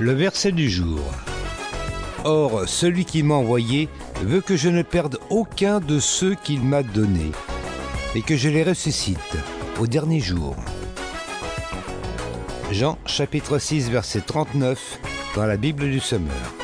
Le verset du jour. Or, celui qui m'a envoyé veut que je ne perde aucun de ceux qu'il m'a donnés, et que je les ressuscite au dernier jour. Jean chapitre 6 verset 39 dans la Bible du Semeur.